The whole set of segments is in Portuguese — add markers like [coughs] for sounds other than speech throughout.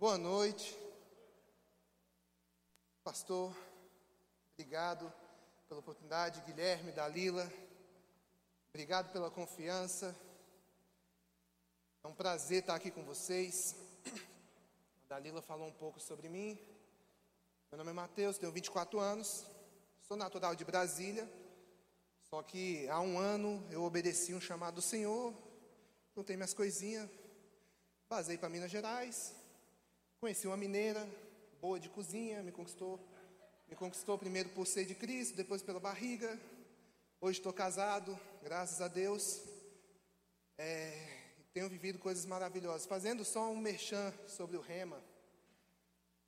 Boa noite. Pastor, obrigado pela oportunidade. Guilherme, Dalila, obrigado pela confiança. É um prazer estar aqui com vocês. A Dalila falou um pouco sobre mim. Meu nome é Matheus, tenho 24 anos, sou natural de Brasília. Só que há um ano eu obedeci um chamado do Senhor, juntei minhas coisinhas, vazei para Minas Gerais, conheci uma mineira, boa de cozinha, me conquistou. Me conquistou primeiro por ser de Cristo, depois pela barriga. Hoje estou casado, graças a Deus. É, tenho vivido coisas maravilhosas. Fazendo só um merchan sobre o rema.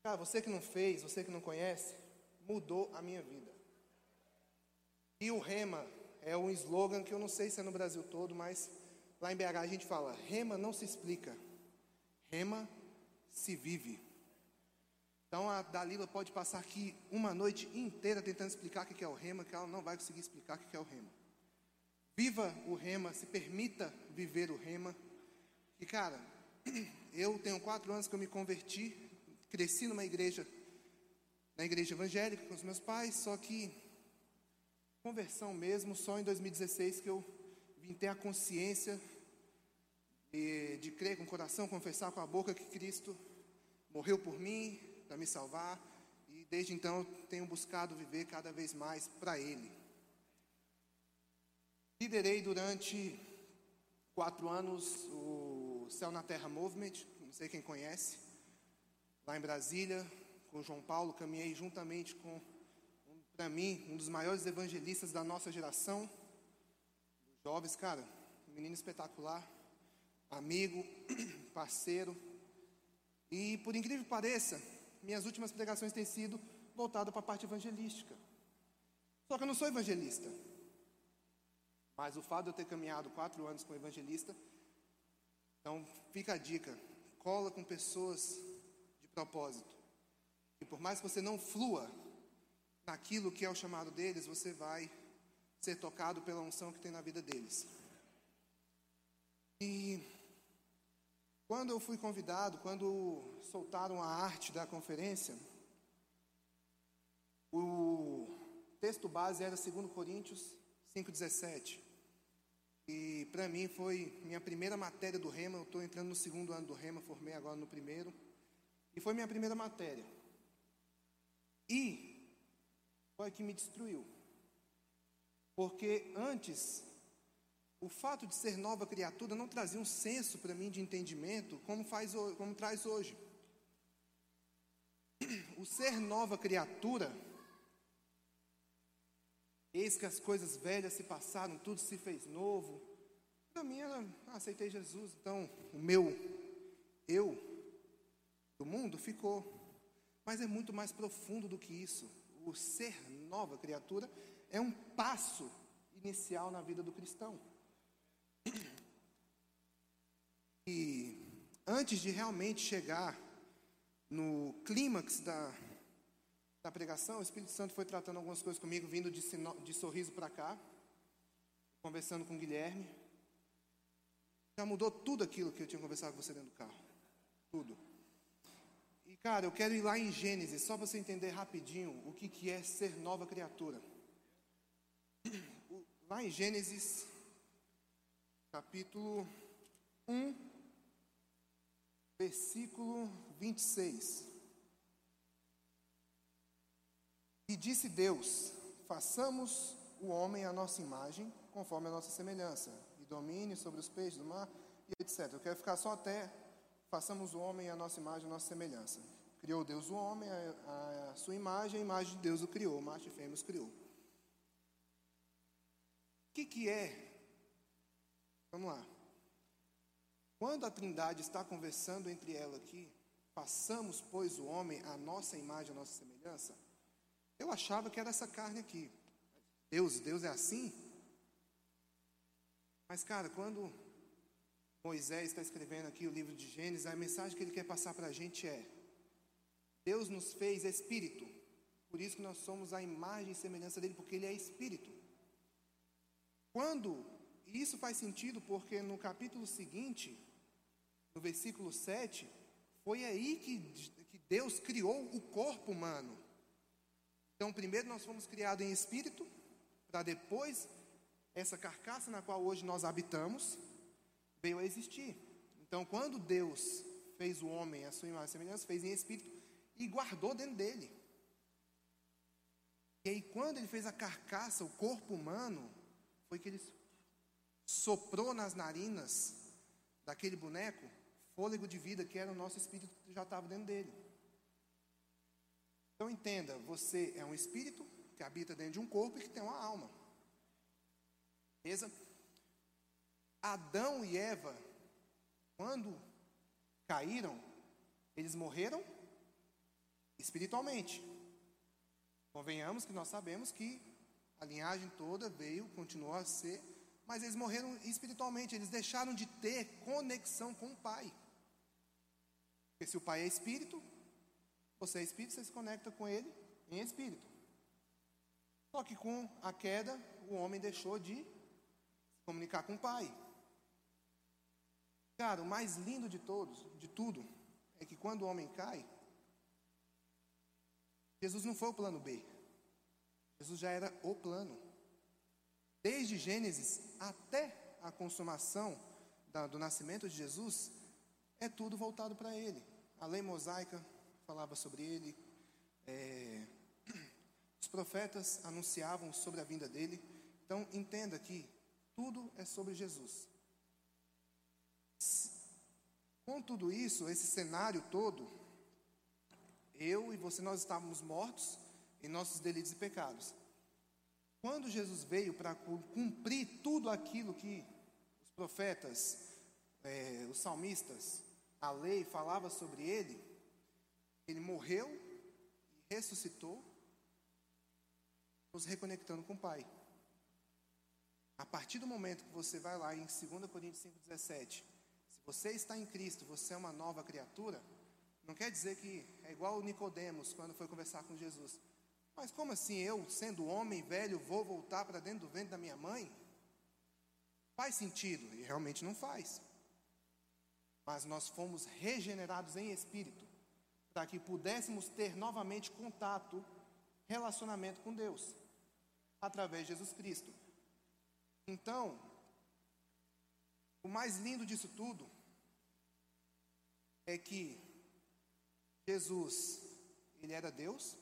Cara, você que não fez, você que não conhece, mudou a minha vida. E o rema é um slogan que eu não sei se é no Brasil todo, mas lá em BH a gente fala: rema não se explica, rema se vive. Então a Dalila pode passar aqui uma noite inteira tentando explicar o que é o rema, que ela não vai conseguir explicar o que é o rema. Viva o rema, se permita viver o rema. E cara, [clears throat] eu tenho quatro anos que eu me converti, cresci numa igreja, na igreja evangélica com os meus pais, só que conversão mesmo, só em 2016 que eu vim ter a consciência de, de crer com o coração, confessar com a boca que Cristo morreu por mim, para me salvar, e desde então eu tenho buscado viver cada vez mais para Ele. Liderei durante quatro anos o Céu na Terra Movement, não sei quem conhece, lá em Brasília, com o João Paulo, caminhei juntamente com, para mim, um dos maiores evangelistas da nossa geração, jovens, cara, um menino espetacular, amigo, [clears throat] parceiro, e por incrível que pareça, minhas últimas pregações têm sido voltadas para a parte evangelística. Só que eu não sou evangelista. Mas o fato de eu ter caminhado quatro anos com evangelista, então fica a dica: cola com pessoas de propósito. E por mais que você não flua naquilo que é o chamado deles, você vai ser tocado pela unção que tem na vida deles. E quando eu fui convidado, quando soltaram a arte da conferência, o texto base era 2 Coríntios 5,17. E para mim foi minha primeira matéria do Rema. Eu estou entrando no segundo ano do Rema, formei agora no primeiro. E foi minha primeira matéria. E foi que me destruiu. Porque antes, o fato de ser nova criatura não trazia um senso para mim de entendimento como, faz, como traz hoje. [clears throat] O ser nova criatura, eis que as coisas velhas se passaram, tudo se fez novo. Para mim, eu aceitei Jesus, então o meu eu do mundo ficou. Mas é muito mais profundo do que isso. O ser nova criatura é um passo inicial na vida do cristão. E antes de realmente chegar no clímax da, da pregação, o Espírito Santo foi tratando algumas coisas comigo, vindo de, de sorriso para cá, conversando com o Guilherme. Já mudou tudo aquilo que eu tinha conversado com você dentro do carro. Tudo. E, cara, eu quero ir lá em Gênesis, só para você entender rapidinho o que, que é ser nova criatura. Lá em Gênesis, capítulo 1, versículo 26. E disse Deus: façamos o homem à nossa imagem, conforme a nossa semelhança, e domine sobre os peixes do mar, e etc. Eu quero ficar só até façamos o homem à nossa imagem, à nossa semelhança. Criou Deus o homem, a, a sua imagem, a imagem de Deus o criou, macho e fêmea os criou. O que, que é? Vamos lá. Quando a Trindade está conversando entre ela aqui, façamos, pois, o homem à nossa imagem, à nossa semelhança, eu achava que era essa carne aqui. Deus, Deus é assim? Mas, cara, quando Moisés está escrevendo aqui o livro de Gênesis, a mensagem que ele quer passar para a gente é: Deus nos fez espírito, por isso que nós somos a imagem e semelhança dele, porque ele é espírito. Quando, e isso faz sentido porque no capítulo seguinte, no versículo 7, foi aí que, que Deus criou o corpo humano. Então, primeiro nós fomos criados em espírito, para depois essa carcaça na qual hoje nós habitamos veio a existir. Então, quando Deus fez o homem, a sua imagem e semelhança, fez em espírito e guardou dentro dele. E aí, quando ele fez a carcaça, o corpo humano, foi que ele soprou nas narinas daquele boneco fôlego de vida que era o nosso espírito que já estava dentro dele. Então entenda, você é um espírito que habita dentro de um corpo e que tem uma alma. Beleza? Adão e Eva, quando caíram, eles morreram espiritualmente. Convenhamos que nós sabemos que a linhagem toda veio, continuou a ser, mas eles morreram espiritualmente, eles deixaram de ter conexão com o Pai. Porque se o Pai é espírito, você é espírito, você se conecta com ele em espírito. Só que com a queda, o homem deixou de se comunicar com o Pai. Cara, o mais lindo de todos, de tudo, é que quando o homem cai, Jesus não foi o plano B. Jesus já era o plano. Desde Gênesis até a consumação da, do nascimento de Jesus, é tudo voltado para Ele. A lei mosaica falava sobre Ele, é, [clears throat] os profetas anunciavam sobre a vinda dele. Então, entenda que tudo é sobre Jesus. Com tudo isso, esse cenário todo, eu e você, nós estávamos mortos em nossos delitos e pecados. Quando Jesus veio para cumprir tudo aquilo que os profetas, é, os salmistas, a lei falava sobre ele, ele morreu e ressuscitou, nos reconectando com o Pai. A partir do momento que você vai lá em 2 Coríntios 5,17, se você está em Cristo, você é uma nova criatura, não quer dizer que é igual o Nicodemos quando foi conversar com Jesus. Mas como assim eu, sendo homem velho, vou voltar para dentro do ventre da minha mãe? Faz sentido, e realmente não faz. Mas nós fomos regenerados em espírito, para que pudéssemos ter novamente contato, relacionamento com Deus, através de Jesus Cristo. Então, o mais lindo disso tudo é que Jesus, ele era Deus,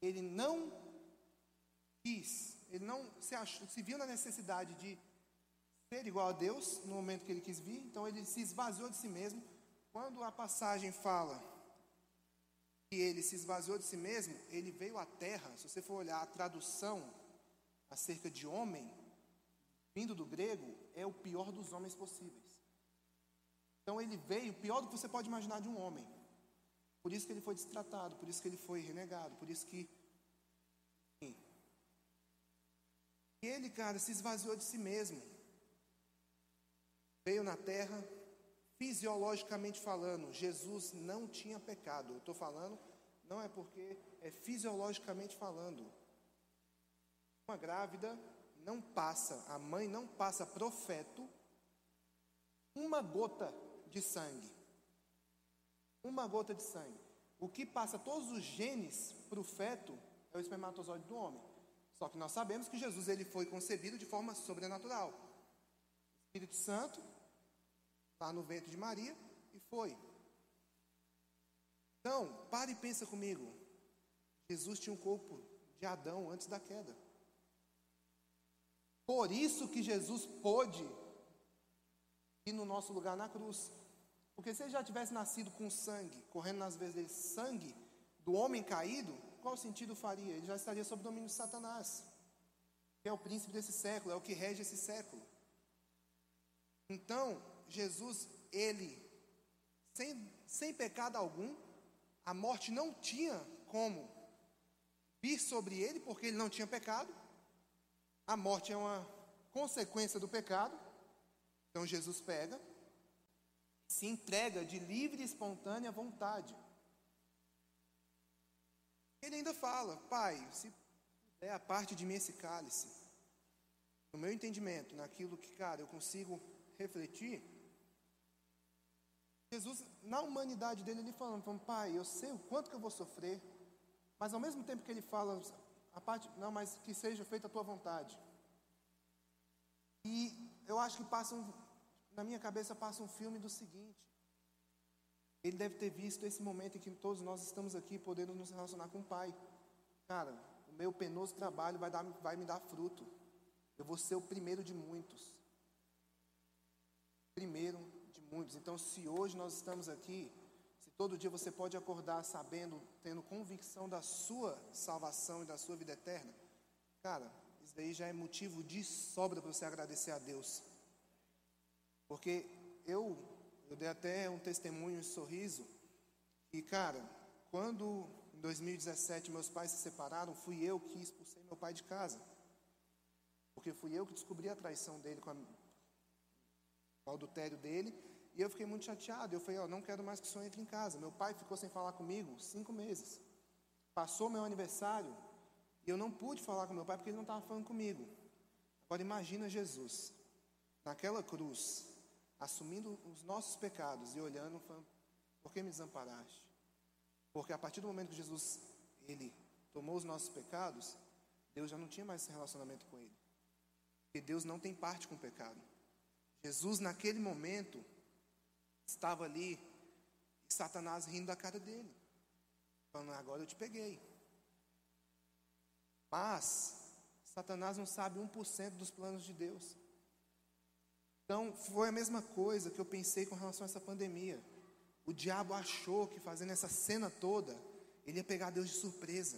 ele não quis, ele não se, achou, se viu na necessidade de ser igual a Deus no momento que ele quis vir, então ele se esvaziou de si mesmo. Quando a passagem fala que ele se esvaziou de si mesmo, ele veio à terra. Se você for olhar a tradução acerca de homem, vindo do grego, é o pior dos homens possíveis. Então ele veio, pior do que você pode imaginar de um homem. Por isso que ele foi destratado, por isso que ele foi renegado, por isso que. E ele, cara, se esvaziou de si mesmo. Veio na terra, fisiologicamente falando, Jesus não tinha pecado. Eu estou falando, não é porque é fisiologicamente falando. Uma grávida não passa, a mãe não passa profeto uma gota de sangue uma gota de sangue. O que passa todos os genes para o feto é o espermatozoide do homem. Só que nós sabemos que Jesus ele foi concebido de forma sobrenatural. Espírito Santo está no ventre de Maria e foi. Então, pare e pensa comigo. Jesus tinha um corpo de Adão antes da queda. Por isso que Jesus pôde ir no nosso lugar na cruz. Porque se ele já tivesse nascido com sangue, correndo nas veias dele, sangue do homem caído, qual sentido faria? Ele já estaria sob o domínio de Satanás, que é o príncipe desse século, é o que rege esse século. Então, Jesus, ele, sem, sem pecado algum, a morte não tinha como vir sobre ele, porque ele não tinha pecado. A morte é uma consequência do pecado. Então, Jesus pega, se entrega de livre e espontânea vontade. Ele ainda fala: Pai, se é a parte de mim esse cálice, no meu entendimento, naquilo que, cara, eu consigo refletir, Jesus, na humanidade dele, ele falando, pai, eu sei o quanto que eu vou sofrer, mas ao mesmo tempo que ele fala, a parte, não, mas que seja feita a tua vontade. E eu acho que passa um, na minha cabeça passa um filme do seguinte. Ele deve ter visto esse momento em que todos nós estamos aqui podendo nos relacionar com o Pai. Cara, o meu penoso trabalho vai, dar, vai me dar fruto. Eu vou ser o primeiro de muitos. Primeiro de muitos. Então, se hoje nós estamos aqui, se todo dia você pode acordar sabendo, tendo convicção da sua salvação e da sua vida eterna, cara, isso daí já é motivo de sobra para você agradecer a Deus. Porque eu, eu dei até um testemunho, um sorriso, e cara, quando em 2017 meus pais se separaram, fui eu que expulsei meu pai de casa. Porque fui eu que descobri a traição dele com, a, com o adultério dele, e eu fiquei muito chateado. Eu falei, ó, oh, não quero mais que o senhor entre em casa. Meu pai ficou sem falar comigo cinco meses. Passou meu aniversário, e eu não pude falar com meu pai porque ele não estava falando comigo. Agora imagina Jesus, naquela cruz, assumindo os nossos pecados e olhando, falando, por que me desamparaste? Porque a partir do momento que Jesus, ele tomou os nossos pecados, Deus já não tinha mais esse relacionamento com ele. Porque Deus não tem parte com o pecado. Jesus, naquele momento, estava ali, e Satanás rindo da cara dele, falando: Agora eu te peguei. Mas, Satanás não sabe 1% dos planos de Deus. Então, foi a mesma coisa que eu pensei com relação a essa pandemia. O diabo achou que fazendo essa cena toda, ele ia pegar Deus de surpresa.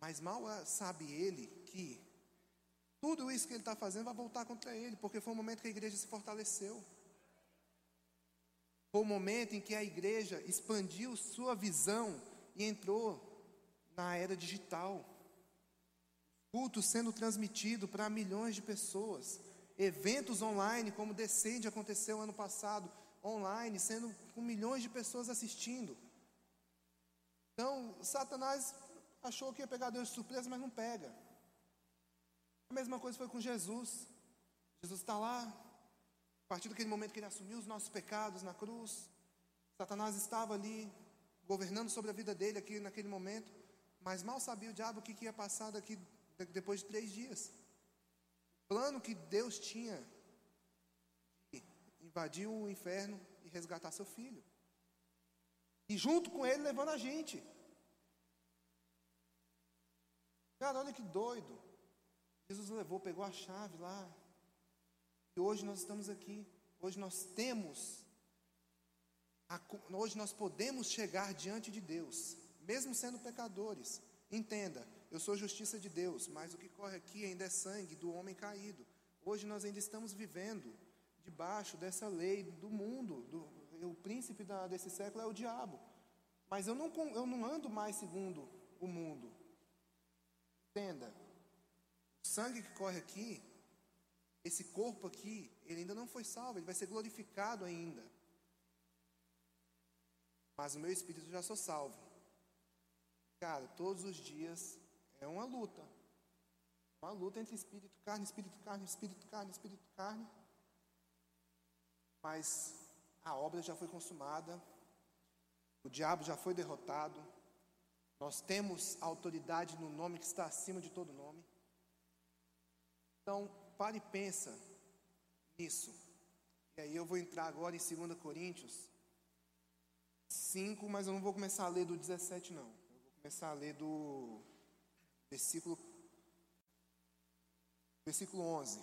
Mas mal sabe ele que tudo isso que ele está fazendo vai voltar contra ele, porque foi o momento que a igreja se fortaleceu. Foi o momento em que a igreja expandiu sua visão e entrou na era digital. Culto sendo transmitido para milhões de pessoas eventos online, como Descende aconteceu ano passado, online, sendo com milhões de pessoas assistindo. Então, Satanás achou que ia pegar Deus de surpresa, mas não pega. A mesma coisa foi com Jesus. Jesus está lá, a partir daquele momento que ele assumiu os nossos pecados na cruz, Satanás estava ali, governando sobre a vida dele aqui naquele momento, mas mal sabia o diabo o que ia passar daqui depois de três dias plano que Deus tinha de invadir o inferno e resgatar seu filho. E junto com ele levando a gente. Cara, olha que doido. Jesus levou, pegou a chave lá. E hoje nós estamos aqui. Hoje nós temos. A, hoje nós podemos chegar diante de Deus, mesmo sendo pecadores. Entenda, eu sou justiça de Deus, mas o que corre aqui ainda é sangue do homem caído. Hoje nós ainda estamos vivendo debaixo dessa lei do mundo, do, o príncipe da, desse século é o diabo. Mas eu não, eu não ando mais segundo o mundo. Entenda, o sangue que corre aqui, esse corpo aqui, ele ainda não foi salvo, ele vai ser glorificado ainda. Mas o meu espírito já sou salvo. Cara, todos os dias é uma luta. Uma luta entre espírito, carne, espírito, carne, espírito, carne, espírito, carne. Mas a obra já foi consumada. O diabo já foi derrotado. Nós temos autoridade no nome que está acima de todo nome. Então, pare e pensa nisso. E aí eu vou entrar agora em 2 Coríntios 5, mas eu não vou começar a ler do 17 não. Eu vou começar a ler do versículo, versículo 11.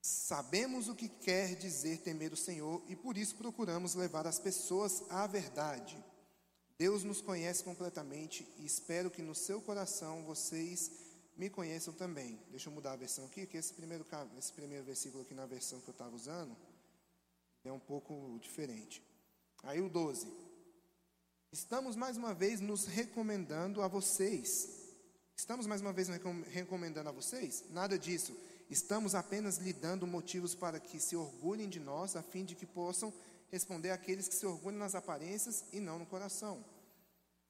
Sabemos o que quer dizer temer o Senhor e por isso procuramos levar as pessoas à verdade. Deus nos conhece completamente e espero que no seu coração vocês me conheçam também. Deixa eu mudar a versão aqui, que esse primeiro, esse primeiro versículo aqui na versão que eu estava usando é um pouco diferente. Aí o 12. Estamos mais uma vez nos recomendando a vocês. Estamos mais uma vez recomendando a vocês? Nada disso. Estamos apenas lhe dando motivos para que se orgulhem de nós, a fim de que possam responder àqueles que se orgulham nas aparências e não no coração.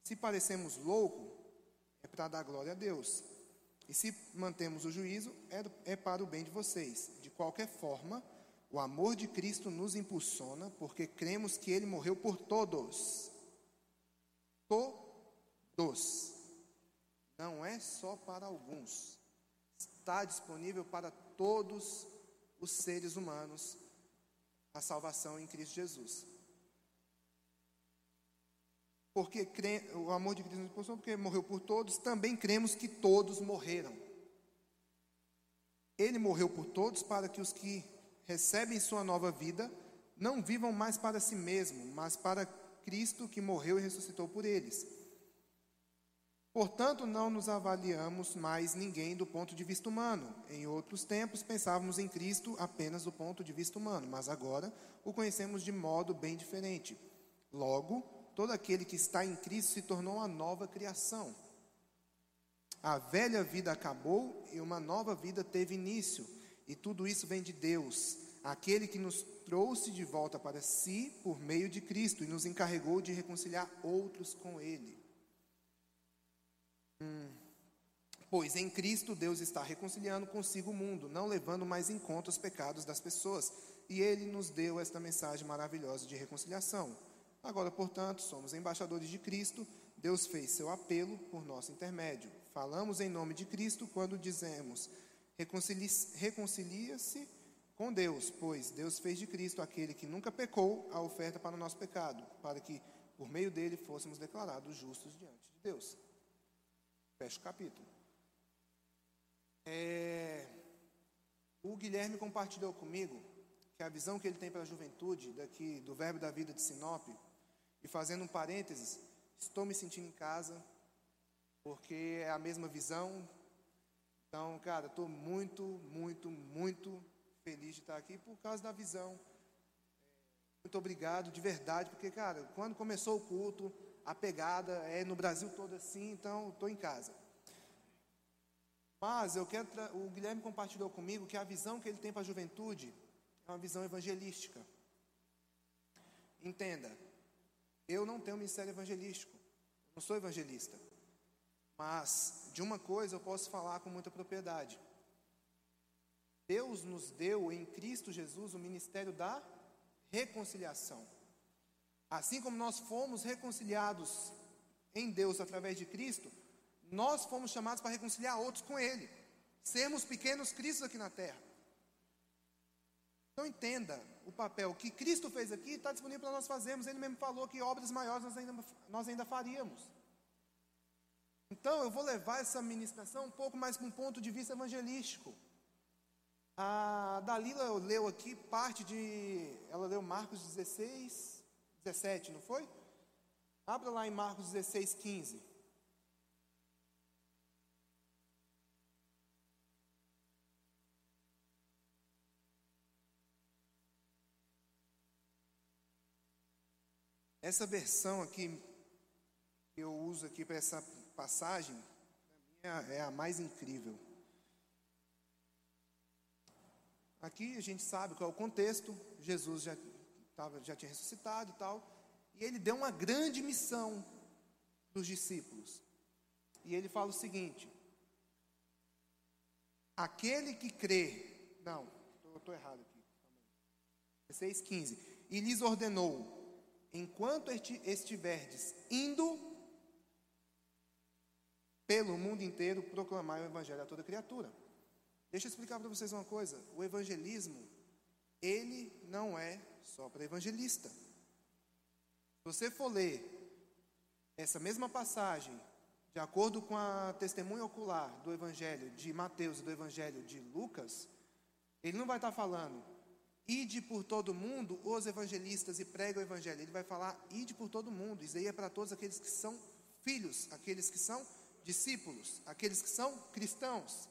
Se parecemos louco, é para dar glória a Deus. E se mantemos o juízo, é, é para o bem de vocês. De qualquer forma, o amor de Cristo nos impulsiona, porque cremos que Ele morreu por todos. Todos. Não é só para alguns. Está disponível para todos os seres humanos a salvação em Cristo Jesus. Porque crê, o amor de Cristo nos impulsiona, porque morreu por todos, também cremos que todos morreram. Ele morreu por todos para que os que recebem sua nova vida, não vivam mais para si mesmo, mas para Cristo que morreu e ressuscitou por eles. Portanto, não nos avaliamos mais ninguém do ponto de vista humano. Em outros tempos, pensávamos em Cristo apenas do ponto de vista humano, mas agora o conhecemos de modo bem diferente. Logo, todo aquele que está em Cristo se tornou uma nova criação. A velha vida acabou e uma nova vida teve início. E tudo isso vem de Deus, aquele que nos trouxe de volta para si por meio de Cristo e nos encarregou de reconciliar outros com Ele. Hum. Pois em Cristo Deus está reconciliando consigo o mundo, não levando mais em conta os pecados das pessoas. E Ele nos deu esta mensagem maravilhosa de reconciliação. Agora, portanto, somos embaixadores de Cristo. Deus fez seu apelo por nosso intermédio. Falamos em nome de Cristo quando dizemos Reconcilia-se com Deus, pois Deus fez de Cristo aquele que nunca pecou a oferta para o nosso pecado, para que por meio dele fôssemos declarados justos diante de Deus. Fecha o capítulo. É, o Guilherme compartilhou comigo que a visão que ele tem para a juventude, daqui do Verbo da Vida de Sinop, e fazendo um parênteses, estou me sentindo em casa, porque é a mesma visão, então, cara, estou muito, muito, muito feliz de estar aqui por causa da visão. Muito obrigado, de verdade, porque, cara, quando começou o culto, a pegada é no Brasil todo assim, então estou em casa. Mas eu quero, o Guilherme compartilhou comigo que a visão que ele tem para a juventude é uma visão evangelística. Entenda, eu não tenho ministério evangelístico, não sou evangelista. Mas de uma coisa eu posso falar com muita propriedade. Deus nos deu em Cristo Jesus o ministério da reconciliação. Assim como nós fomos reconciliados em Deus através de Cristo, nós fomos chamados para reconciliar outros com Ele. Sermos pequenos Cristos aqui na terra. Então entenda o papel que Cristo fez aqui, está disponível para nós fazermos. Ele mesmo falou que obras maiores nós ainda, nós ainda faríamos. Então, eu vou levar essa ministração um pouco mais para um ponto de vista evangelístico. A Dalila leu aqui parte de. Ela leu Marcos 16, 17, não foi? Abra lá em Marcos 16, 15. Essa versão aqui que eu uso aqui para essa passagem, mim, é a mais incrível. Aqui a gente sabe qual é o contexto, Jesus já, tava, já tinha ressuscitado e tal, e ele deu uma grande missão para os discípulos. E ele fala o seguinte: aquele que crê, não, estou errado aqui, 16, 15, e lhes ordenou, enquanto estiverdes indo pelo mundo inteiro proclamar o evangelho a toda criatura. Deixa eu explicar para vocês uma coisa: o evangelismo, ele não é só para evangelista. Se você for ler essa mesma passagem, de acordo com a testemunha ocular do evangelho de Mateus e do evangelho de Lucas, ele não vai estar falando, ide por todo mundo os evangelistas e prega o evangelho. Ele vai falar, ide por todo mundo. Isso aí é para todos aqueles que são filhos, aqueles que são discípulos, aqueles que são cristãos.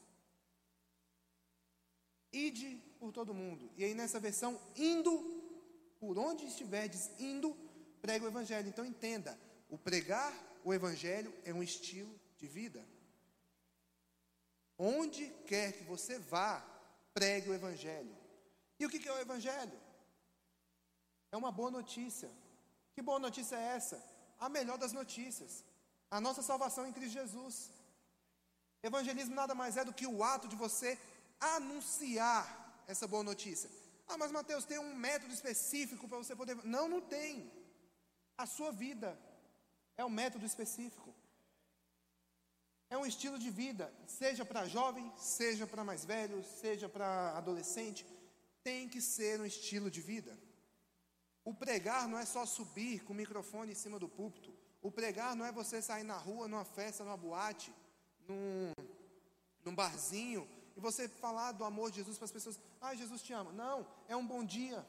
Ide por todo mundo. E aí nessa versão, indo, por onde estiverdes indo, prega o evangelho. Então entenda, o pregar o evangelho é um estilo de vida. Onde quer que você vá, pregue o evangelho. E o que é o evangelho? É uma boa notícia. Que boa notícia é essa? A melhor das notícias. A nossa salvação em Cristo Jesus. Evangelismo nada mais é do que o ato de você anunciar essa boa notícia. Ah, mas Mateus, tem um método específico para você poder. Não, não tem. A sua vida é um método específico. É um estilo de vida, seja para jovem, seja para mais velho, seja para adolescente, tem que ser um estilo de vida. O pregar não é só subir com o microfone em cima do púlpito. O pregar não é você sair na rua, numa festa, numa boate, num, num barzinho, e você falar do amor de Jesus para as pessoas. Ah, Jesus te ama. Não, é um bom dia.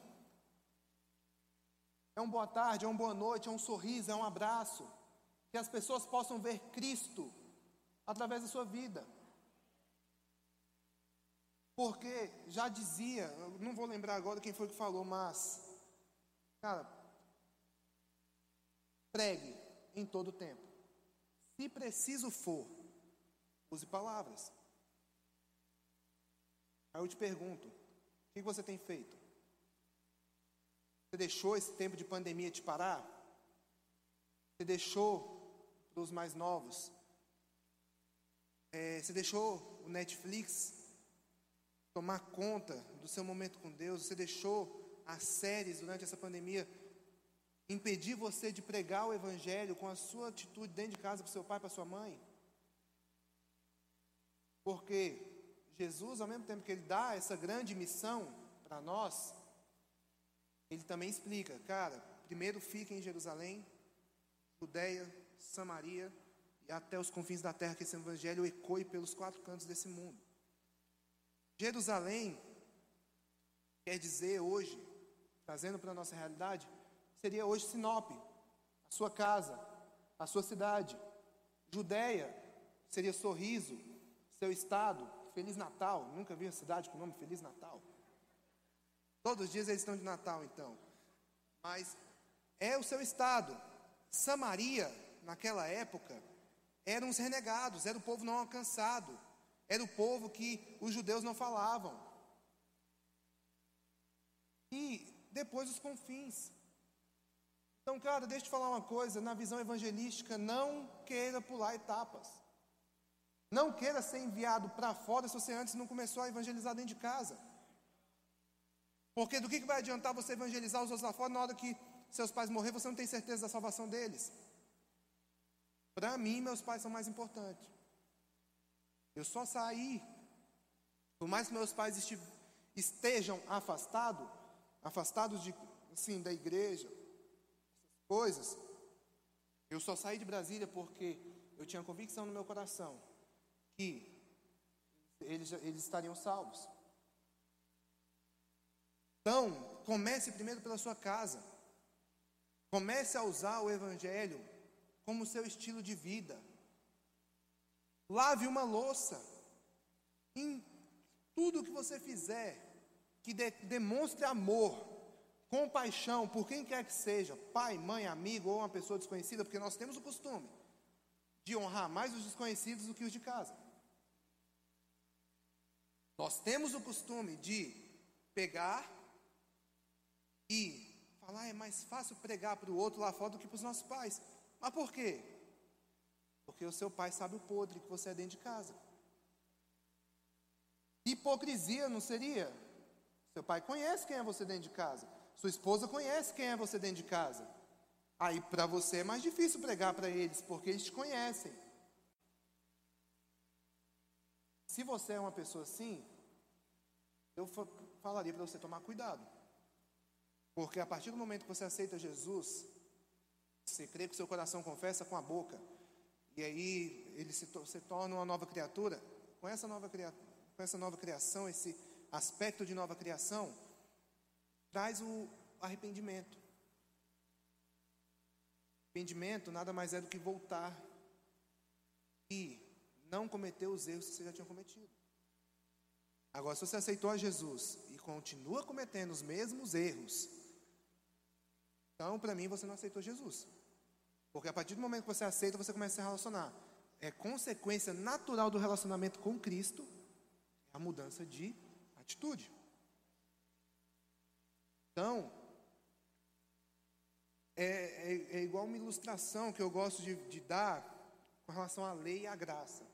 É uma boa tarde, é uma boa noite, é um sorriso, é um abraço. Que as pessoas possam ver Cristo através da sua vida. Porque já dizia, não vou lembrar agora quem foi que falou, mas, cara, pregue em todo tempo. Se preciso for, use palavras. Aí eu te pergunto: o que você tem feito? Você deixou esse tempo de pandemia te parar? Você deixou para os mais novos é, você deixou o Netflix tomar conta do seu momento com Deus? Você deixou as séries durante essa pandemia impedir você de pregar o Evangelho com a sua atitude dentro de casa para seu pai, para sua mãe? Porque Jesus, ao mesmo tempo que Ele dá essa grande missão para nós, Ele também explica, cara, primeiro fique em Jerusalém, Judeia, Samaria e até os confins da terra, que esse evangelho ecoe pelos quatro cantos desse mundo. Jerusalém quer dizer hoje, trazendo para a nossa realidade, seria hoje Sinop, a sua casa, a sua cidade. Judeia seria sorriso, seu estado, Feliz Natal. Nunca vi uma cidade com o nome Feliz Natal. Todos os dias eles estão de Natal, então. Mas é o seu estado. Samaria, naquela época, eram os renegados, era o povo não alcançado, era o povo que os judeus não falavam. E depois os confins. Então, cara, deixa eu te falar uma coisa: na visão evangelística, não queira pular etapas. Não queira ser enviado para fora se você antes não começou a evangelizar dentro de casa. Porque do que, que vai adiantar você evangelizar os outros lá fora na hora que seus pais morrer, você não tem certeza da salvação deles? Para mim, meus pais são mais importantes. Eu só saí, por mais que meus pais estejam afastados, afastados de, assim, da igreja, coisas, eu só saí de Brasília porque eu tinha convicção no meu coração que eles, eles estariam salvos. Então, comece primeiro pela sua casa. Comece a usar o Evangelho como seu estilo de vida. Lave uma louça. Em tudo que você fizer que de, demonstre amor, compaixão por quem quer que seja, pai, mãe, amigo ou uma pessoa desconhecida, porque nós temos o costume de honrar mais os desconhecidos do que os de casa. Nós temos o costume de pegar e falar, é mais fácil pregar para o outro lá fora do que para os nossos pais. Mas por quê? Porque o seu pai sabe o podre que você é dentro de casa. Hipocrisia não seria? Seu pai conhece quem é você dentro de casa. Sua esposa conhece quem é você dentro de casa. Aí para você é mais difícil pregar para eles, porque eles te conhecem. Se você é uma pessoa assim, eu falaria para você tomar cuidado. Porque a partir do momento que você aceita Jesus, você crê que seu coração confessa com a boca. E aí ele se, se torna uma nova criatura. Com essa nova, com essa nova criação, esse aspecto de nova criação, traz o arrependimento. Arrependimento nada mais é do que voltar e não cometer os erros que você já tinha cometido. Agora, se você aceitou a Jesus e continua cometendo os mesmos erros, então, para mim, você não aceitou Jesus. Porque a partir do momento que você aceita, você começa a se relacionar. É consequência natural do relacionamento com Cristo a mudança de atitude. Então, é, é, é igual uma ilustração que eu gosto de, de dar com relação à lei e à graça.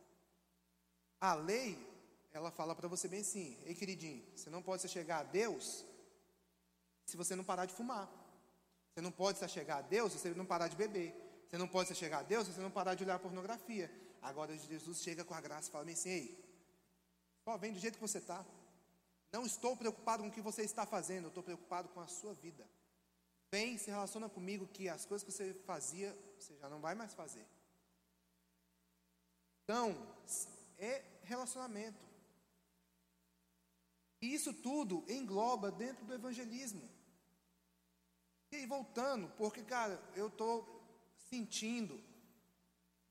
A lei, ela fala para você bem assim: ei, queridinho, você não pode se chegar a Deus se você não parar de fumar. Você não pode se chegar a Deus se você não parar de beber. Você não pode chegar a Deus se você não parar de olhar pornografia. Agora Jesus chega com a graça e fala assim: ei, só vem do jeito que você está. Não estou preocupado com o que você está fazendo, eu estou preocupado com a sua vida. Vem, se relaciona comigo que as coisas que você fazia, você já não vai mais fazer. Então, é relacionamento. E isso tudo engloba dentro do evangelismo. E aí, voltando, porque, cara, eu estou sentindo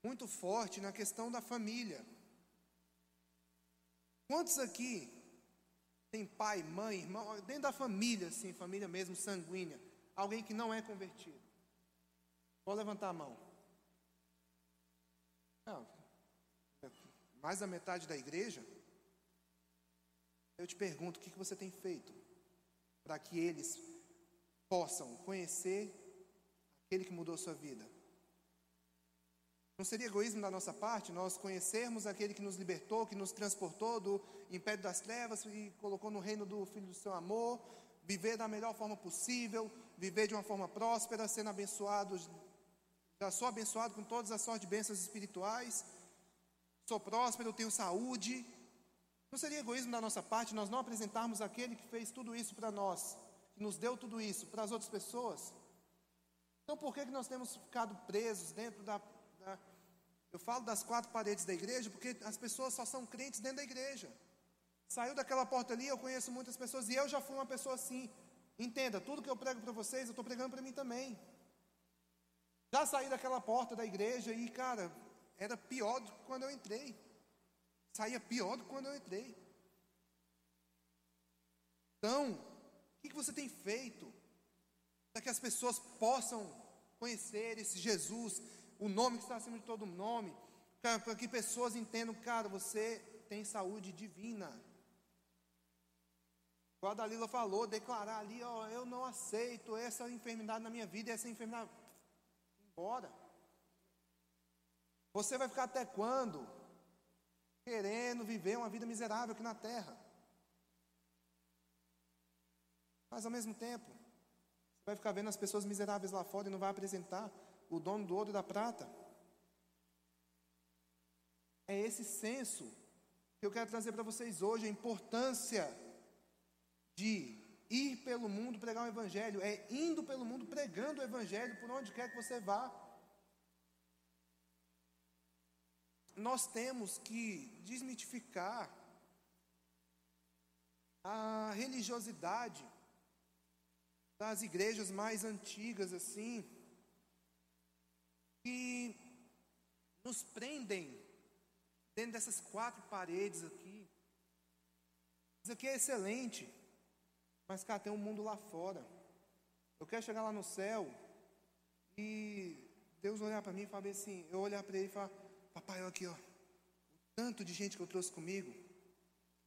muito forte na questão da família. Quantos aqui tem pai, mãe, irmão, dentro da família, assim, família mesmo, sanguínea, alguém que não é convertido? Pode levantar a mão. Não, mais da metade da igreja. Eu te pergunto, o que você tem feito para que eles possam conhecer aquele que mudou sua vida? Não seria egoísmo da nossa parte nós conhecermos aquele que nos libertou, que nos transportou do império das trevas e colocou no reino do Filho do seu amor, viver da melhor forma possível, viver de uma forma próspera, sendo abençoados, já sou abençoado com todas as sortes de bênçãos espirituais, sou próspero, tenho saúde. Não seria egoísmo da nossa parte nós não apresentarmos aquele que fez tudo isso para nós, que nos deu tudo isso para as outras pessoas? Então por que, que nós temos ficado presos dentro da eu falo das quatro paredes da igreja porque as pessoas só são crentes dentro da igreja. Saiu daquela porta ali, eu conheço muitas pessoas e eu já fui uma pessoa assim. Entenda, tudo que eu prego para vocês, eu estou pregando para mim também. Já saí daquela porta da igreja e, cara, era pior do que quando eu entrei. Saía pior do que quando eu entrei. Então, o que, que você tem feito para que as pessoas possam conhecer esse Jesus o nome que está acima de todo nome, para que pessoas entendam, cara, você tem saúde divina. Igual a Dalila falou, declarar ali, ó, eu não aceito essa enfermidade na minha vida, essa enfermidade, embora. Você vai ficar até quando? Querendo viver uma vida miserável aqui na terra. Mas ao mesmo tempo, você vai ficar vendo as pessoas miseráveis lá fora e não vai apresentar o dono do ouro e da prata. É esse senso que eu quero trazer para vocês hoje, a importância de ir pelo mundo pregar o Evangelho, é indo pelo mundo pregando o Evangelho por onde quer que você vá. Nós temos que desmitificar a religiosidade das igrejas mais antigas, assim, que nos prendem dentro dessas quatro paredes aqui. Isso aqui é excelente, mas cara, tem um mundo lá fora. Eu quero chegar lá no céu e Deus olhar para mim e falar assim, eu olhar para ele e falar, papai, olha aqui, ó, tanto de gente que eu trouxe comigo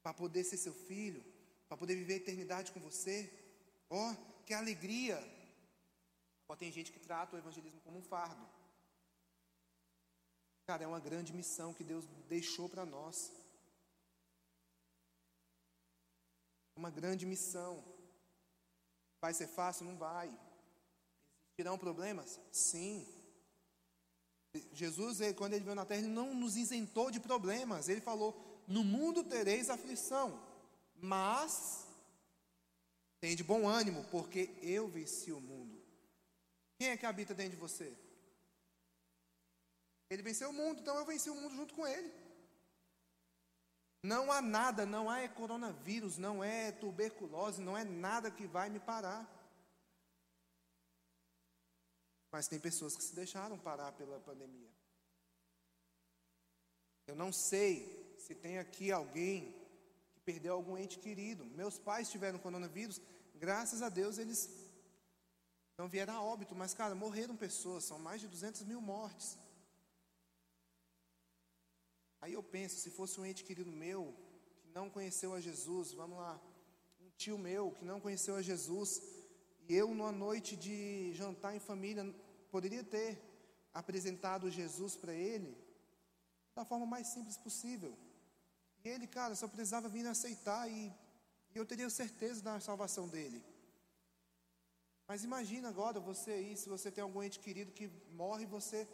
para poder ser seu filho, para poder viver a eternidade com você. Ó, que alegria. Agora tem gente que trata o evangelismo como um fardo. Cara, é uma grande missão que Deus deixou para nós. Uma grande missão. Vai ser fácil? Não vai. Existirão problemas? Sim. Jesus, quando ele veio na terra, ele não nos isentou de problemas. Ele falou: No mundo tereis aflição, mas tem de bom ânimo, porque eu venci o mundo. Quem é que habita dentro de você? Ele venceu o mundo, então eu venci o mundo junto com ele. Não há nada, não há coronavírus, não é tuberculose, não é nada que vai me parar. Mas tem pessoas que se deixaram parar pela pandemia. Eu não sei se tem aqui alguém que perdeu algum ente querido. Meus pais tiveram coronavírus, graças a Deus eles não vieram a óbito, mas, cara, morreram pessoas, são mais de 200 mil mortes. Aí eu penso, se fosse um ente querido meu, que não conheceu a Jesus, vamos lá, um tio meu que não conheceu a Jesus, e eu, numa noite de jantar em família, poderia ter apresentado Jesus para ele, da forma mais simples possível. E ele, cara, só precisava vir aceitar e, e eu teria certeza da salvação dele. Mas imagina agora você aí, se você tem algum ente querido que morre, você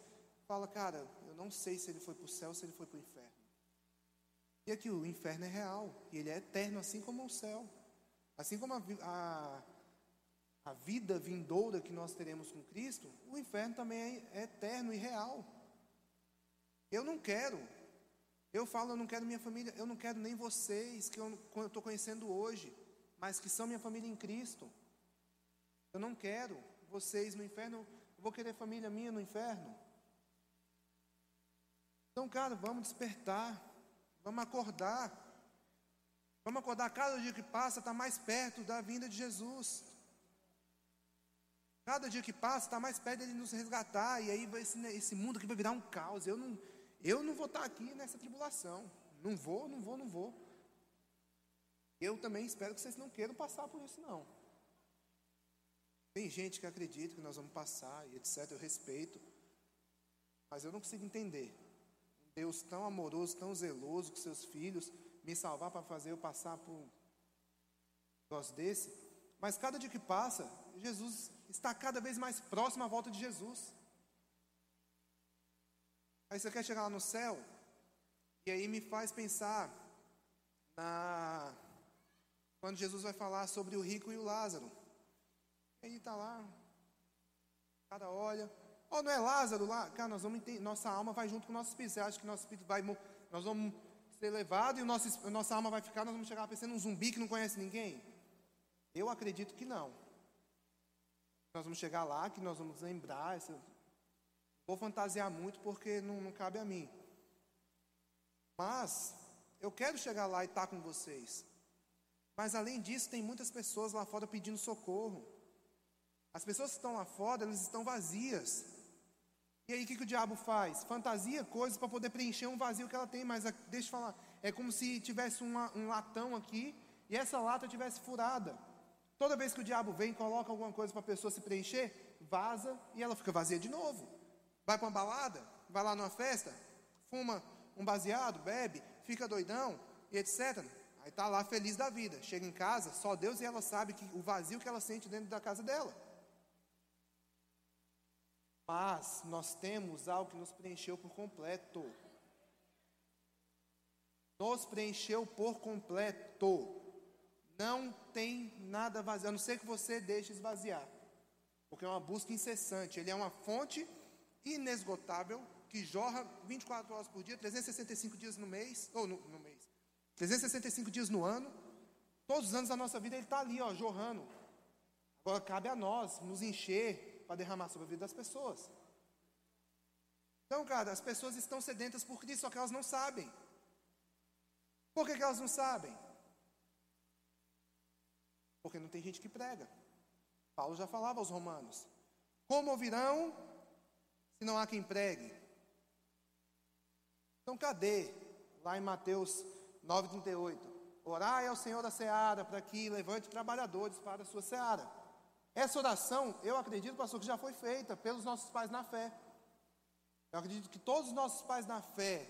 fala, cara, eu não sei se ele foi para o céu ou se ele foi para o inferno. E aqui o inferno é real, e ele é eterno, assim como o céu. Assim como a, a, a vida vindoura que nós teremos com Cristo, o inferno também é eterno e real. Eu não quero, eu falo, eu não quero minha família, eu não quero nem vocês que eu estou conhecendo hoje, mas que são minha família em Cristo. Eu não quero vocês no inferno, eu vou querer família minha no inferno. Então, cara, vamos despertar, vamos acordar. Vamos acordar, cada dia que passa está mais perto da vinda de Jesus. Cada dia que passa está mais perto dele nos resgatar, e aí esse, esse mundo aqui vai virar um caos. Eu não, eu não vou estar tá aqui nessa tribulação. Não vou, não vou, não vou. Eu também espero que vocês não queiram passar por isso, não. Tem gente que acredita que nós vamos passar e etc. Eu respeito. Mas eu não consigo entender. Deus tão amoroso, tão zeloso com seus filhos, me salvar para fazer eu passar por um negócio desse. Mas cada dia que passa, Jesus está cada vez mais próximo à volta de Jesus. Aí você quer chegar lá no céu, e aí me faz pensar na quando Jesus vai falar sobre o rico e o Lázaro. Ele está lá, o cara olha, oh, não é Lázaro lá? Cara, nós vamos entender, nossa alma vai junto com o nosso espírito. Você acha que nosso espírito vai, nós vamos ser levados e o nosso, nossa alma vai ficar, nós vamos chegar pensando um zumbi que não conhece ninguém? Eu acredito que não. Nós vamos chegar lá, que nós vamos lembrar, vou fantasiar muito porque não, não cabe a mim. Mas eu quero chegar lá e estar com vocês. Mas além disso, tem muitas pessoas lá fora pedindo socorro. As pessoas que estão lá fora, elas estão vazias. E aí o que, que o diabo faz? Fantasia coisas para poder preencher um vazio que ela tem, mas deixa eu falar, é como se tivesse uma, um latão aqui e essa lata tivesse furada. Toda vez que o diabo vem coloca alguma coisa para a pessoa se preencher, vaza e ela fica vazia de novo. Vai para uma balada, vai lá numa festa, fuma um baseado, bebe, fica doidão e etc. Aí está lá feliz da vida. Chega em casa, só Deus e ela sabe que o vazio que ela sente dentro da casa dela. Mas nós temos algo que nos preencheu por completo. Nos preencheu por completo. Não tem nada vazio, a não ser que você deixe esvaziar. Porque é uma busca incessante. Ele é uma fonte inesgotável que jorra 24 horas por dia, 365 dias no mês, ou no, no mês, 365 dias no ano. Todos os anos da nossa vida ele está ali, ó, jorrando. Agora cabe a nós nos encher para derramar sobre a vida das pessoas. Então, cara, as pessoas estão sedentas por Cristo, só que elas não sabem. Por que, que elas não sabem? Porque não tem gente que prega. Paulo já falava aos romanos: Como ouvirão se não há quem pregue? Então, cadê? Lá em Mateus 9,38: Orai ao Senhor da seara para que levante trabalhadores para a sua seara. Essa oração, eu acredito, pastor, que já foi feita pelos nossos pais na fé. Eu acredito que todos os nossos pais na fé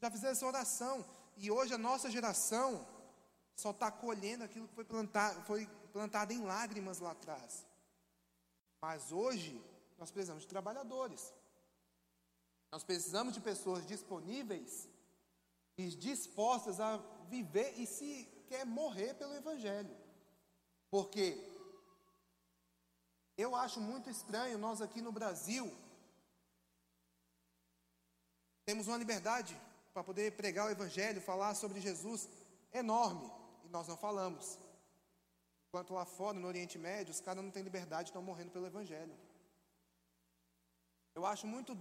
já fizeram essa oração. E hoje a nossa geração só está colhendo aquilo que foi plantado, foi plantado em lágrimas lá atrás. Mas hoje nós precisamos de trabalhadores. Nós precisamos de pessoas disponíveis e dispostas a viver e se quer morrer pelo Evangelho. Porque eu acho muito estranho nós aqui no Brasil temos uma liberdade para poder pregar o Evangelho, falar sobre Jesus enorme, e nós não falamos. Enquanto lá fora, no Oriente Médio, os caras não têm liberdade, estão morrendo pelo Evangelho. Eu acho muito,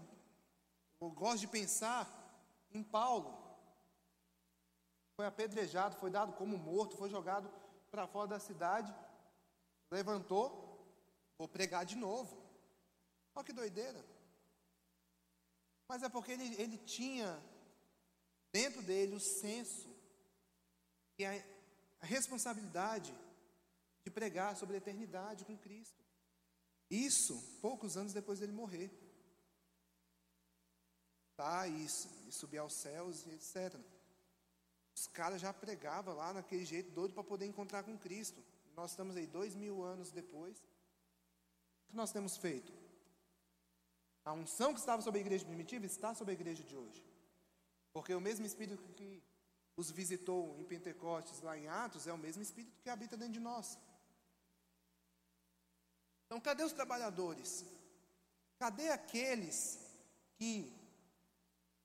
eu gosto de pensar em Paulo. Foi apedrejado, foi dado como morto, foi jogado para fora da cidade, levantou, Vou pregar de novo. Olha que doideira. Mas é porque ele, ele tinha dentro dele o senso e a, a responsabilidade de pregar sobre a eternidade com Cristo. Isso poucos anos depois dele morrer. tá, e, e subir aos céus, e etc. Os caras já pregavam lá naquele jeito doido para poder encontrar com Cristo. Nós estamos aí dois mil anos depois. O que nós temos feito? A unção que estava sobre a igreja primitiva está sobre a igreja de hoje. Porque o mesmo Espírito que os visitou em Pentecostes, lá em Atos, é o mesmo Espírito que habita dentro de nós. Então, cadê os trabalhadores? Cadê aqueles que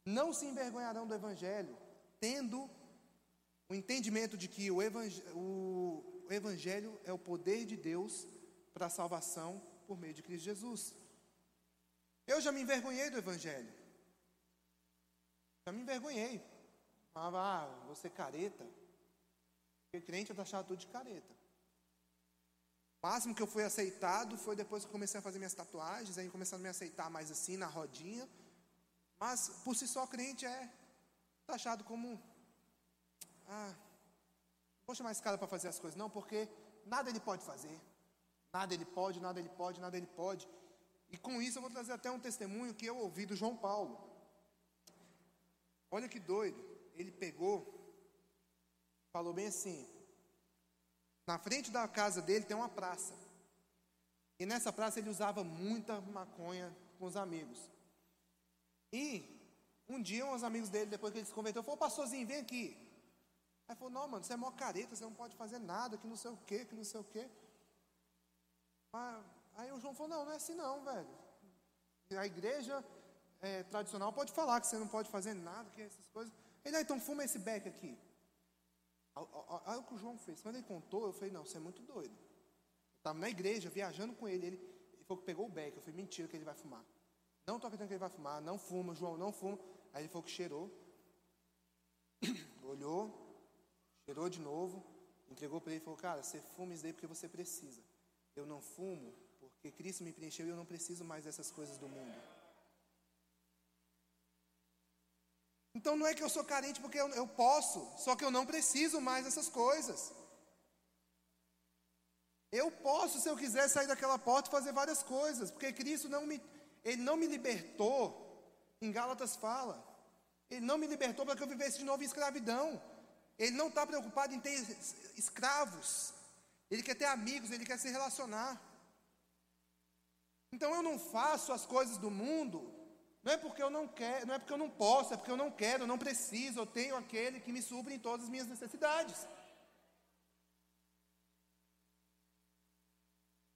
não se envergonharão do Evangelho, tendo o entendimento de que o evangelho, o, evangelho é o poder de Deus para a salvação por meio de Cristo Jesus? Eu já me envergonhei do Evangelho. Já me envergonhei. Falava, ah, você careta. Porque crente é taxado tudo de careta. O máximo que eu fui aceitado foi depois que eu comecei a fazer minhas tatuagens, aí começaram a me aceitar mais assim, na rodinha. Mas, por si só, crente é taxado como. Ah, não vou chamar esse cara para fazer as coisas, não, porque nada ele pode fazer. Nada ele pode, nada ele pode, nada ele pode. E com isso eu vou trazer até um testemunho que eu ouvi do João Paulo. Olha que doido. Ele pegou, falou bem assim: na frente da casa dele tem uma praça. E nessa praça ele usava muita maconha com os amigos. E um dia uns amigos dele, depois que ele se converteu, falou, pastorzinho, vem aqui. Aí falou, não, mano, você é mó careta, você não pode fazer nada, que não sei o quê, que não sei o quê. Aí o João falou, não, não é assim não, velho. A igreja é, tradicional pode falar que você não pode fazer nada, que essas coisas. Ele, ah, então fuma esse beck aqui. Olha o que o João fez. Quando ele contou, eu falei, não, você é muito doido. Eu estava na igreja, viajando com ele, ele, ele falou que pegou o beck. Eu falei, mentira que ele vai fumar. Não estou acreditando que ele vai fumar, não fuma, João, não fuma. Aí ele falou que cheirou, [clears throat] olhou, cheirou de novo, entregou para ele e falou, cara, você fuma isso daí porque você precisa. Eu não fumo porque Cristo me preencheu e eu não preciso mais dessas coisas do mundo. Então não é que eu sou carente porque eu, eu posso, só que eu não preciso mais dessas coisas. Eu posso, se eu quiser, sair daquela porta e fazer várias coisas, porque Cristo não me, Ele não me libertou, em Gálatas fala, Ele não me libertou para que eu vivesse de novo em escravidão. Ele não está preocupado em ter escravos, Ele quer ter amigos, Ele quer se relacionar. Então eu não faço as coisas do mundo não é porque eu não quero, não é porque eu não posso, é porque eu não quero, eu não preciso, eu tenho aquele que me supre em todas as minhas necessidades.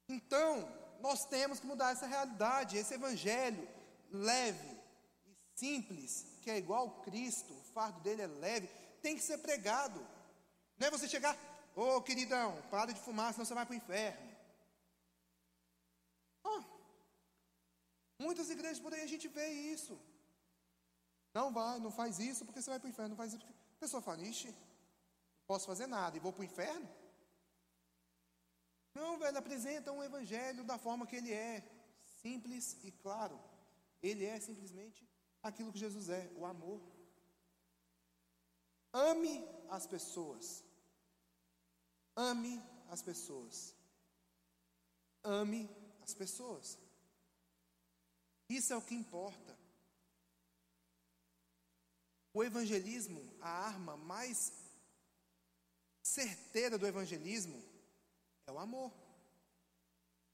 Então, nós temos que mudar essa realidade, esse evangelho leve e simples, que é igual ao Cristo, o fardo dele é leve, tem que ser pregado. Não é você chegar, ô oh, queridão, para de fumar, senão você vai para o inferno. Muitas igrejas por aí a gente vê isso. Não vai, não faz isso porque você vai para o inferno. Não faz isso porque... A pessoa fala, ixi, não posso fazer nada e vou para o inferno? Não, velho, apresenta um evangelho da forma que ele é, simples e claro. Ele é simplesmente aquilo que Jesus é, o amor. Ame as pessoas. Ame as pessoas. Ame as pessoas. Isso é o que importa. O evangelismo, a arma mais certeira do evangelismo é o amor.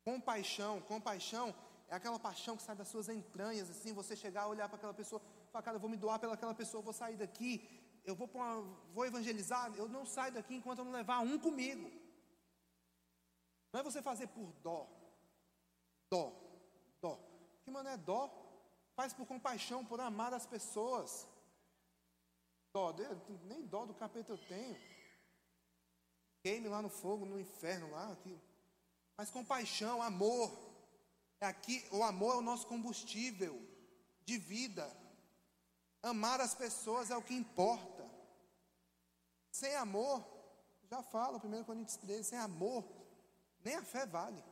Compaixão, compaixão é aquela paixão que sai das suas entranhas, assim, você chegar, olhar para aquela pessoa, falar, cara, eu vou me doar pelaquela pessoa, eu vou sair daqui, eu vou, uma, vou evangelizar, eu não saio daqui enquanto eu não levar um comigo. Não é você fazer por dó, dó, dó. Que mano é dó? Faz por compaixão, por amar as pessoas. Dó, nem dó do capeta eu tenho. Queime lá no fogo, no inferno lá. Mas compaixão, amor. É aqui, o amor é o nosso combustível de vida. Amar as pessoas é o que importa. Sem amor, já falo, 1 Coríntios 13, sem amor, nem a fé vale.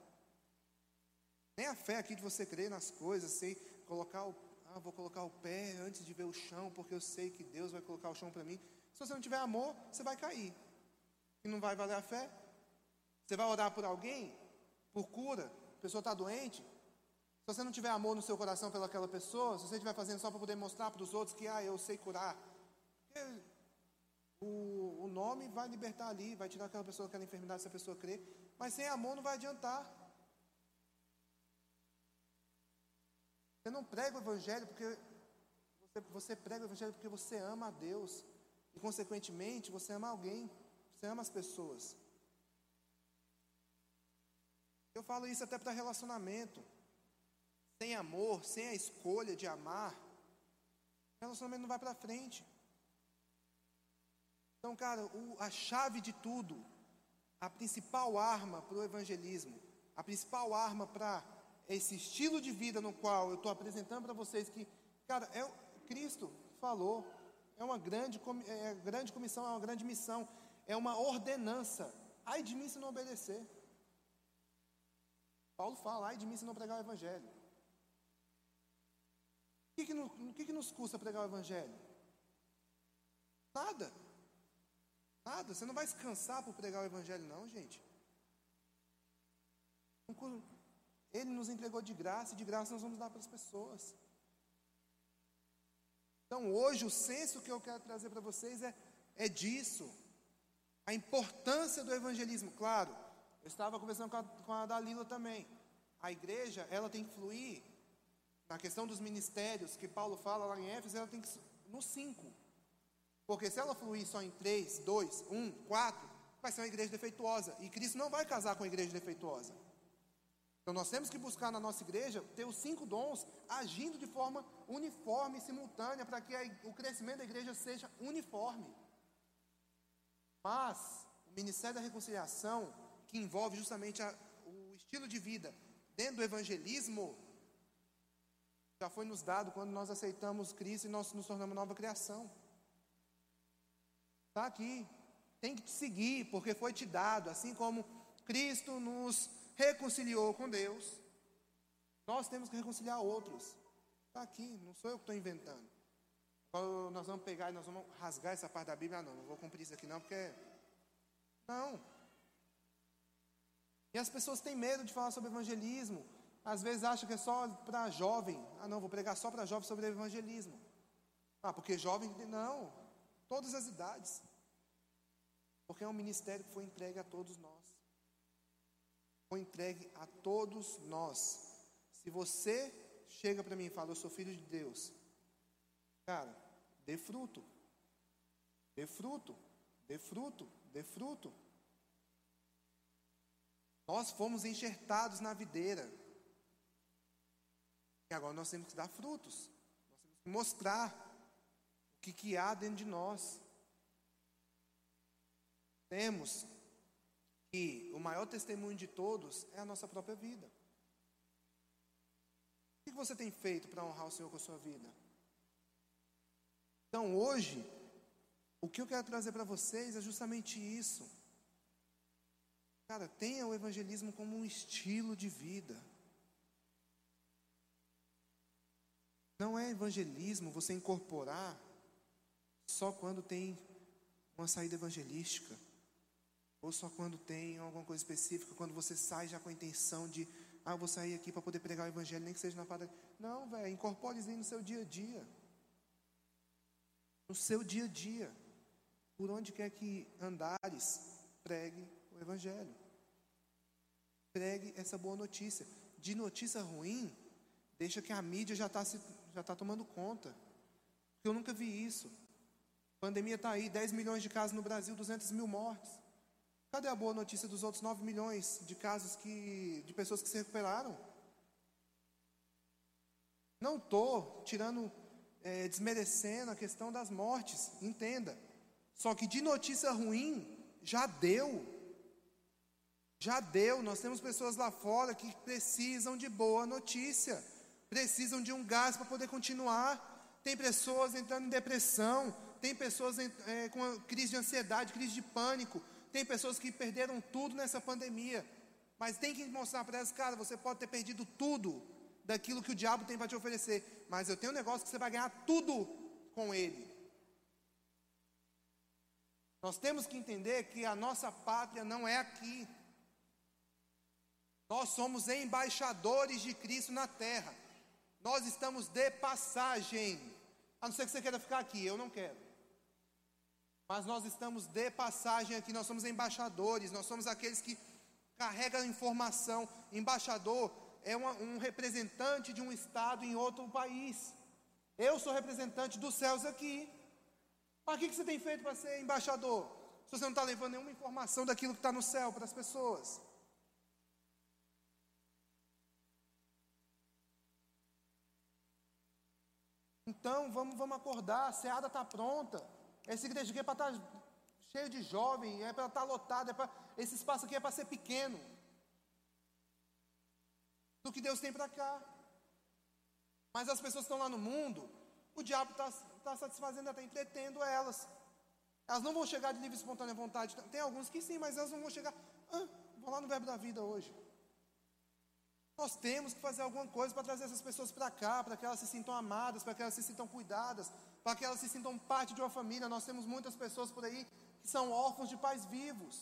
Nem a fé aqui de você crer nas coisas, sei colocar o, ah, vou colocar o pé antes de ver o chão, porque eu sei que Deus vai colocar o chão para mim. Se você não tiver amor, você vai cair. E não vai valer a fé. Você vai orar por alguém, por cura, a pessoa está doente. Se você não tiver amor no seu coração pelaquela pessoa, se você estiver fazendo só para poder mostrar para os outros que, ah, eu sei curar, o, o nome vai libertar ali, vai tirar aquela pessoa daquela enfermidade se a pessoa crer, mas sem amor não vai adiantar. Você não prega o evangelho porque você, você prega o evangelho porque você ama a Deus e consequentemente você ama alguém, você ama as pessoas. Eu falo isso até para relacionamento. Sem amor, sem a escolha de amar, o relacionamento não vai para frente. Então, cara, o, a chave de tudo, a principal arma para o evangelismo, a principal arma para esse estilo de vida no qual eu estou apresentando para vocês que, cara, é Cristo falou, é uma grande, é grande comissão, é uma grande missão, é uma ordenança. Ai de mim se não obedecer. Paulo fala, ai de mim se não pregar o evangelho. O que, que, o que, que nos custa pregar o evangelho? Nada. Nada, você não vai se cansar por pregar o Evangelho, não, gente. Ele nos entregou de graça e de graça nós vamos dar para as pessoas. Então, hoje, o senso que eu quero trazer para vocês é, é disso. A importância do evangelismo. Claro, eu estava conversando com a, com a Dalila também. A igreja, ela tem que fluir na questão dos ministérios que Paulo fala lá em Éfeso, ela tem que no 5. Porque se ela fluir só em 3, 2, 1, 4, vai ser uma igreja defeituosa. E Cristo não vai casar com a igreja defeituosa. Então nós temos que buscar na nossa igreja ter os cinco dons agindo de forma uniforme e simultânea para que a, o crescimento da igreja seja uniforme. Mas o ministério da reconciliação, que envolve justamente a, o estilo de vida dentro do evangelismo, já foi nos dado quando nós aceitamos Cristo e nós nos tornamos nova criação. Está aqui. Tem que te seguir, porque foi te dado. Assim como Cristo nos reconciliou com Deus, nós temos que reconciliar outros. Está aqui, não sou eu que estou inventando. Então, nós vamos pegar e nós vamos rasgar essa parte da Bíblia. Ah, não, não vou cumprir isso aqui não, porque. Não. E as pessoas têm medo de falar sobre evangelismo. Às vezes acham que é só para jovem. Ah, não, vou pregar só para jovem sobre evangelismo. Ah, porque jovem. Não todas as idades. Porque é um ministério que foi entregue a todos nós. Foi entregue a todos nós. Se você chega para mim e fala, eu sou filho de Deus, cara, dê fruto. Dê fruto, dê fruto, dê fruto. Nós fomos enxertados na videira. E agora nós temos que dar frutos. Nós temos que mostrar o que, que há dentro de nós. Temos que o maior testemunho de todos é a nossa própria vida. O que você tem feito para honrar o Senhor com a sua vida? Então, hoje, o que eu quero trazer para vocês é justamente isso. Cara, tenha o evangelismo como um estilo de vida. Não é evangelismo você incorporar só quando tem uma saída evangelística, ou só quando tem alguma coisa específica, quando você sai já com a intenção de, ah, vou sair aqui para poder pregar o evangelho, nem que seja na padaria. Não, velho, incorpore isso no seu dia a dia. No seu dia a dia. Por onde quer que andares, pregue o evangelho. Pregue essa boa notícia. De notícia ruim, deixa que a mídia já está já tá tomando conta. Eu nunca vi isso. A pandemia está aí, 10 milhões de casos no Brasil, 200 mil mortes. Cadê a boa notícia dos outros 9 milhões de casos que, de pessoas que se recuperaram? Não estou tirando, é, desmerecendo a questão das mortes, entenda. Só que de notícia ruim, já deu. Já deu. Nós temos pessoas lá fora que precisam de boa notícia, precisam de um gás para poder continuar. Tem pessoas entrando em depressão, tem pessoas é, com crise de ansiedade, crise de pânico, tem pessoas que perderam tudo nessa pandemia. Mas tem que mostrar para elas, cara, você pode ter perdido tudo daquilo que o diabo tem para te oferecer, mas eu tenho um negócio que você vai ganhar tudo com ele. Nós temos que entender que a nossa pátria não é aqui. Nós somos embaixadores de Cristo na terra. Nós estamos de passagem. A não ser que você queira ficar aqui, eu não quero. Mas nós estamos de passagem aqui, nós somos embaixadores, nós somos aqueles que carregam informação. Embaixador é uma, um representante de um estado em outro país. Eu sou representante dos céus aqui. Mas o que, que você tem feito para ser embaixador? Se você não está levando nenhuma informação daquilo que está no céu para as pessoas. Então, vamos, vamos acordar, a seada está pronta. Essa igreja aqui é para estar tá cheio de jovem, é para estar tá lotada, é para, esse espaço aqui é para ser pequeno. Do que Deus tem para cá. Mas as pessoas que estão lá no mundo, o diabo está tá satisfazendo, está entretendo elas. Elas não vão chegar de livre espontânea vontade. Tem alguns que sim, mas elas não vão chegar. Ah, vou lá no verbo da vida hoje. Nós temos que fazer alguma coisa para trazer essas pessoas para cá, para que elas se sintam amadas, para que elas se sintam cuidadas, para que elas se sintam parte de uma família. Nós temos muitas pessoas por aí que são órfãos de pais vivos.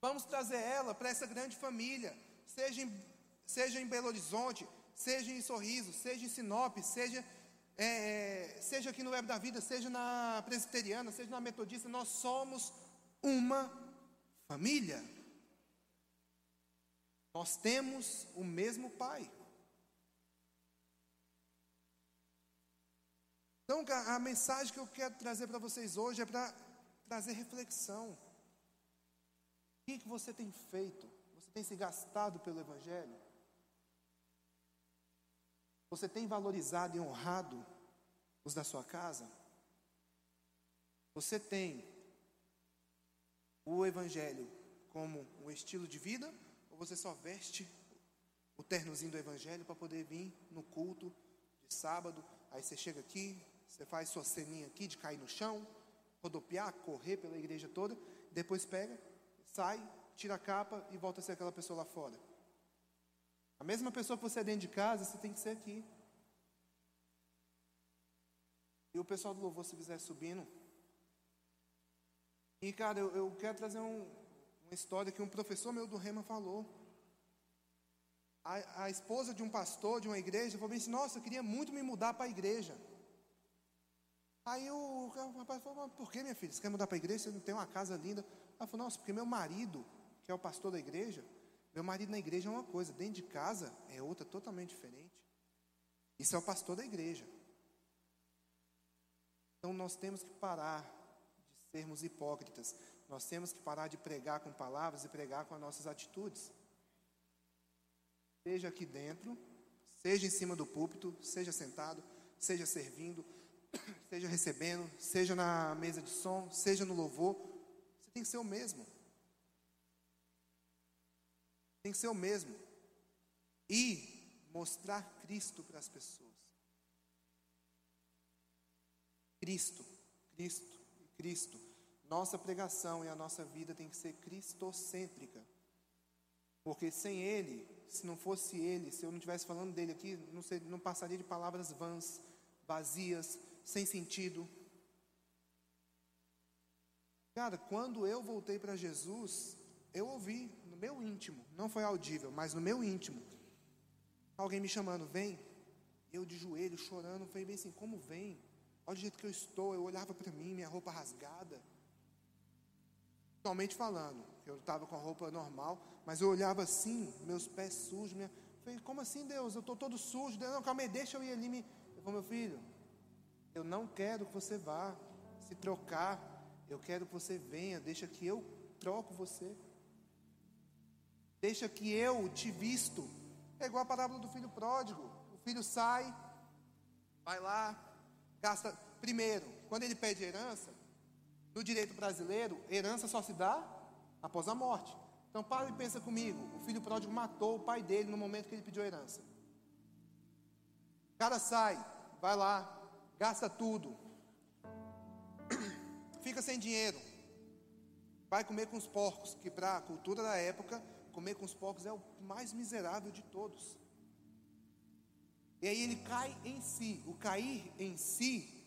Vamos trazer ela para essa grande família, seja em, seja em Belo Horizonte, seja em Sorriso, seja em Sinop, seja, é, seja aqui no Web da Vida, seja na Presbiteriana, seja na Metodista, nós somos uma família. Nós temos o mesmo Pai. Então, a mensagem que eu quero trazer para vocês hoje é para trazer reflexão. O que, que você tem feito? Você tem se gastado pelo Evangelho? Você tem valorizado e honrado os da sua casa? Você tem o Evangelho como um estilo de vida? Você só veste o ternozinho do Evangelho para poder vir no culto de sábado? Aí você chega aqui, você faz sua ceninha aqui de cair no chão, rodopiar, correr pela igreja toda, depois pega, sai, tira a capa e volta a ser aquela pessoa lá fora. A mesma pessoa que você é dentro de casa, você tem que ser aqui. E o pessoal do louvor, se quiser subindo. E, cara, eu, eu quero trazer um, uma história que um professor meu do Rema falou. A, a esposa de um pastor de uma igreja falou assim: Nossa, eu queria muito me mudar para a igreja. Aí o, rapaz falou: Por que, minha filha? Você quer mudar para a igreja? Você não tem uma casa linda? Ela falou: Nossa, porque meu marido, que é o pastor da igreja, meu marido na igreja é uma coisa, dentro de casa é outra totalmente diferente. Isso é o pastor da igreja. Então nós temos que parar de sermos hipócritas. Nós temos que parar de pregar com palavras e pregar com as nossas atitudes. Seja aqui dentro, seja em cima do púlpito, seja sentado, seja servindo, [clears throat] seja recebendo, seja na mesa de som, seja no louvor, você tem que ser o mesmo. Tem que ser o mesmo. E mostrar Cristo para as pessoas. Cristo, Cristo, Cristo. Nossa pregação e a nossa vida tem que ser cristocêntrica. Porque sem Ele, se não fosse Ele, se eu não estivesse falando dele aqui, não, não passaria de palavras vãs, vazias, sem sentido. Cara, quando eu voltei para Jesus, eu ouvi no meu íntimo, não foi audível, mas no meu íntimo, alguém me chamando, vem. Eu de joelho, chorando, falei bem assim, como vem? Olha o jeito que eu estou, eu olhava para mim, minha roupa rasgada. Totalmente falando, eu estava com a roupa normal, mas eu olhava assim, meus pés sujos, minha... falei, como assim Deus? Eu estou todo sujo, Deus, não, calma aí, deixa eu ir ali. Me... Eu falei, meu filho, eu não quero que você vá se trocar. Eu quero que você venha. Deixa que eu troco você. Deixa que eu te visto. É igual a parábola do filho pródigo. O filho sai, vai lá, gasta. Primeiro, quando ele pede herança, no direito brasileiro, herança só se dá após a morte. Então, para e pensa comigo. O filho pródigo matou o pai dele no momento que ele pediu herança. O cara sai, vai lá, gasta tudo, [coughs] fica sem dinheiro, vai comer com os porcos, que para a cultura da época, comer com os porcos é o mais miserável de todos. E aí ele cai em si. O cair em si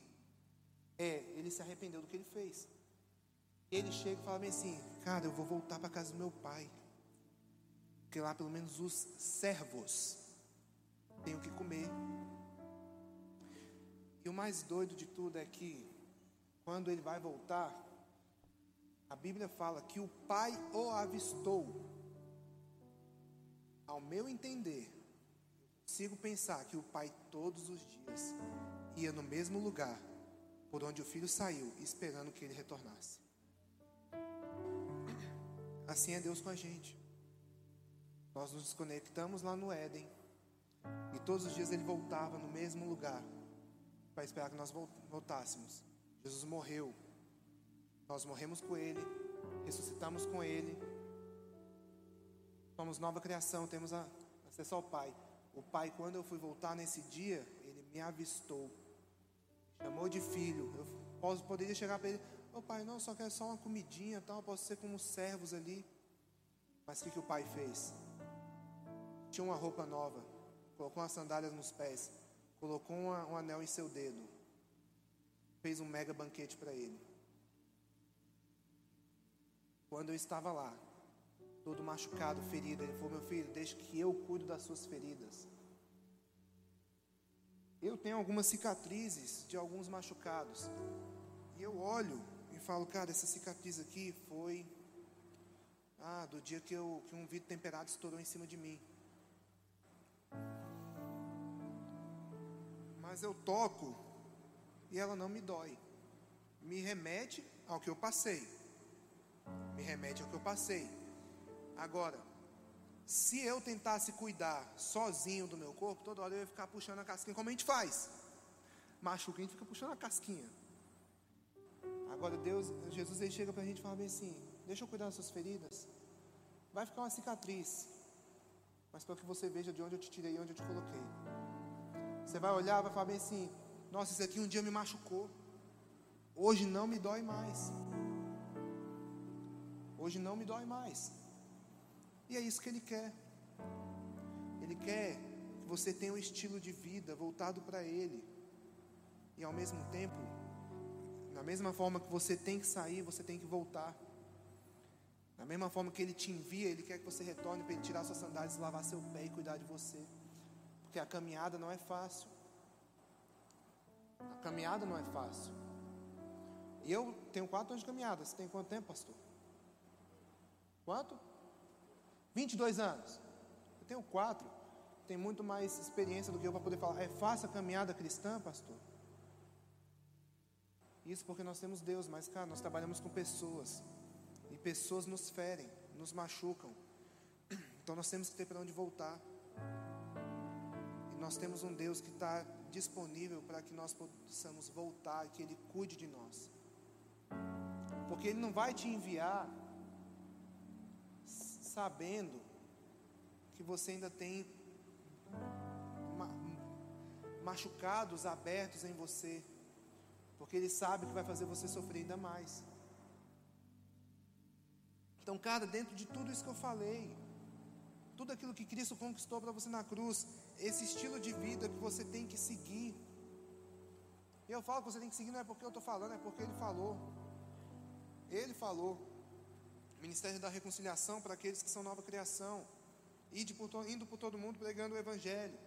é ele se arrependeu do que ele fez. Ele chega e fala assim: Cara, eu vou voltar para casa do meu pai. Porque lá pelo menos os servos têm o que comer. E o mais doido de tudo é que quando ele vai voltar, a Bíblia fala que o pai o avistou. Ao meu entender, consigo pensar que o pai todos os dias ia no mesmo lugar por onde o filho saiu, esperando que ele retornasse. Assim é Deus com a gente. Nós nos desconectamos lá no Éden. E todos os dias ele voltava no mesmo lugar para esperar que nós voltássemos. Jesus morreu. Nós morremos com ele, ressuscitamos com ele. Somos nova criação, temos acesso ao Pai. O Pai, quando eu fui voltar nesse dia, ele me avistou. Chamou de filho. Eu poderia chegar para ele: Ô pai, não, só quero só uma comidinha, tal, posso ser como servos ali. Mas o que, que o pai fez? Tinha uma roupa nova, colocou umas sandálias nos pés, colocou uma, um anel em seu dedo, fez um mega banquete para ele. Quando eu estava lá, todo machucado, ferido, ele falou: Meu filho, deixe que eu cuido das suas feridas. Eu tenho algumas cicatrizes de alguns machucados, e eu olho falo: Cara, essa cicatriz aqui foi ah, do dia que, eu, que um vidro temperado estourou em cima de mim. Mas eu toco e ela não me dói. Me remete ao que eu passei. Me remete ao que eu passei. Agora, se eu tentasse cuidar sozinho do meu corpo, toda hora eu ia ficar puxando a casquinha, como a gente faz. Machuca, a gente fica puxando a casquinha. Agora Deus, Jesus ele chega para a gente e fala bem assim: deixa eu cuidar das suas feridas. Vai ficar uma cicatriz, mas para que você veja de onde eu te tirei e onde eu te coloquei. Você vai olhar, vai falar bem assim: nossa, isso aqui um dia me machucou. Hoje não me dói mais. Hoje não me dói mais. E é isso que Ele quer. Ele quer que você tenha um estilo de vida voltado para Ele. E ao mesmo tempo, da mesma forma que você tem que sair, você tem que voltar. Da mesma forma que Ele te envia, Ele quer que você retorne para Ele tirar suas sandálias, lavar seu pé e cuidar de você. Porque a caminhada não é fácil. A caminhada não é fácil. E eu tenho quatro anos de caminhada. Você tem quanto tempo, pastor? Quanto? 22 anos. Eu tenho quatro. Tem muito mais experiência do que eu para poder falar. É fácil a caminhada cristã, pastor? Isso porque nós temos Deus, mas, cara, nós trabalhamos com pessoas. E pessoas nos ferem, nos machucam. [clears throat] Então nós temos que ter para onde voltar. E nós temos um Deus que está disponível para que nós possamos voltar, que Ele cuide de nós. Porque Ele não vai te enviar sabendo que você ainda tem machucados abertos em você, porque Ele sabe que vai fazer você sofrer ainda mais. Então, cara, dentro de tudo isso que eu falei, tudo aquilo que Cristo conquistou para você na cruz, esse estilo de vida que você tem que seguir. Eu falo que você tem que seguir não é porque eu estou falando, é porque Ele falou. Ele falou. Ministério da Reconciliação para aqueles que são nova criação, indo por todo mundo pregando o Evangelho.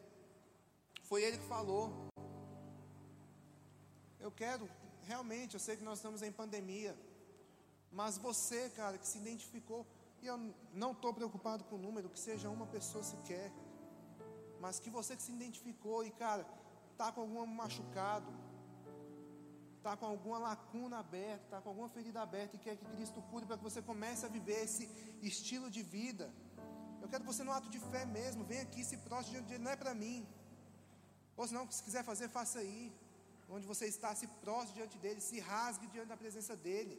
Foi ele que falou. Eu quero, realmente, eu sei que nós estamos em pandemia, mas você, cara, que se identificou, e eu não estou preocupado com o número, que seja uma pessoa sequer, mas que você que se identificou e, cara, está com algum machucado, está com alguma lacuna aberta, está com alguma ferida aberta e quer que Cristo cure para que você comece a viver esse estilo de vida. Eu quero que você, no ato de fé mesmo, venha aqui, se prostre diante dele, não é para mim. Ou se não, se quiser fazer, faça aí. Onde você está, se prostre diante dele, se rasgue diante da presença dele.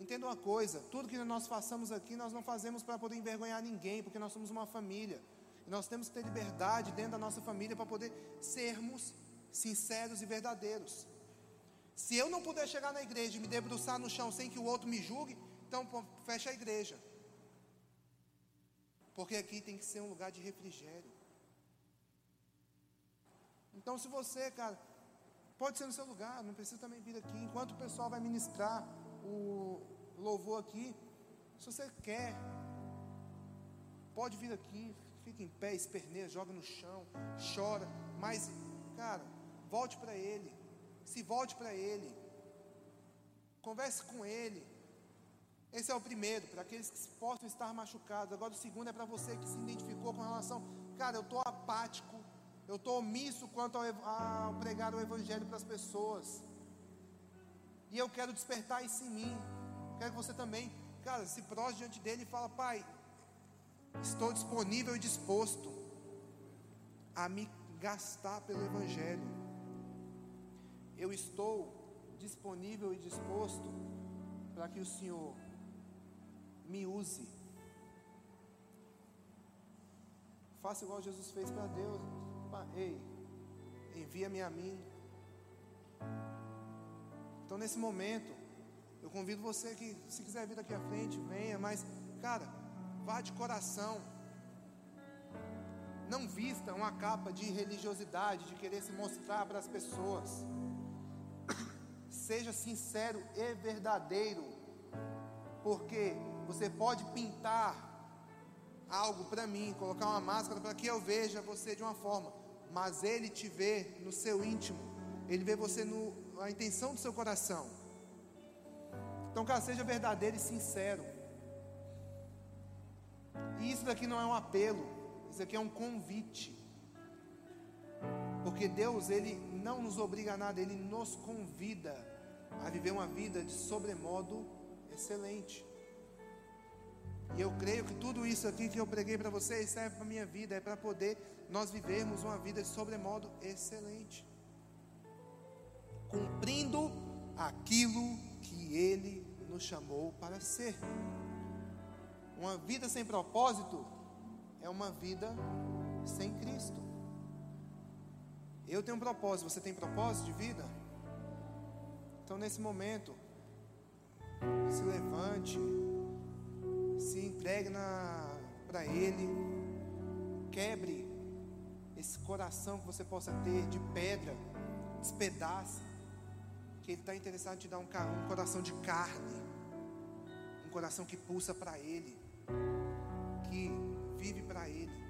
Entenda uma coisa: tudo que nós façamos aqui, nós não fazemos para poder envergonhar ninguém, porque nós somos uma família. E nós temos que ter liberdade dentro da nossa família para poder sermos sinceros e verdadeiros. Se eu não puder chegar na igreja e me debruçar no chão sem que o outro me julgue, então fecha a igreja. Porque aqui tem que ser um lugar de refrigério. Então, se você, cara, pode ser no seu lugar, não precisa também vir aqui. Enquanto o pessoal vai ministrar o louvor aqui, se você quer Pode vir aqui, fica em pé, esperneia, joga no chão, chora, mas, cara, volte para Ele, se volte para Ele, converse com Ele. Esse é o primeiro, para aqueles que possam estar machucados. Agora, o segundo é para você que se identificou com relação, cara, eu estou apático, eu estou omisso quanto ao, ao pregar o Evangelho para as pessoas. E eu quero despertar isso em mim. Quero que você também, cara, se prostre diante dele e fala, Pai, estou disponível e disposto a me gastar pelo Evangelho. Eu estou disponível e disposto para que o Senhor me use. Faça igual Jesus fez para Deus. Ei, envia-me a mim. Então, nesse momento, eu convido você que, se quiser vir aqui à frente, venha, mas, cara, vá de coração. Não vista uma capa de religiosidade, de querer se mostrar para as pessoas. [coughs] Seja sincero e verdadeiro, porque você pode pintar algo para mim, colocar uma máscara para que eu veja você de uma forma, mas Ele te vê no seu íntimo, Ele vê você no a intenção do seu coração. Então, cara, seja verdadeiro e sincero. E isso daqui não é um apelo, isso aqui é um convite. Porque Deus, Ele não nos obriga a nada, Ele nos convida a viver uma vida de sobremodo excelente. E eu creio que tudo isso aqui que eu preguei para vocês serve para a minha vida, é para poder nós vivermos uma vida de sobremodo excelente cumprindo aquilo que Ele nos chamou para ser. Uma vida sem propósito é uma vida sem Cristo. Eu tenho um propósito, você tem propósito de vida? Então, nesse momento, se levante, se entregue para Ele, quebre esse coração que você possa ter de pedra, despedace que Ele está interessado em te dar um, um coração de carne, um coração que pulsa para Ele, que vive para Ele.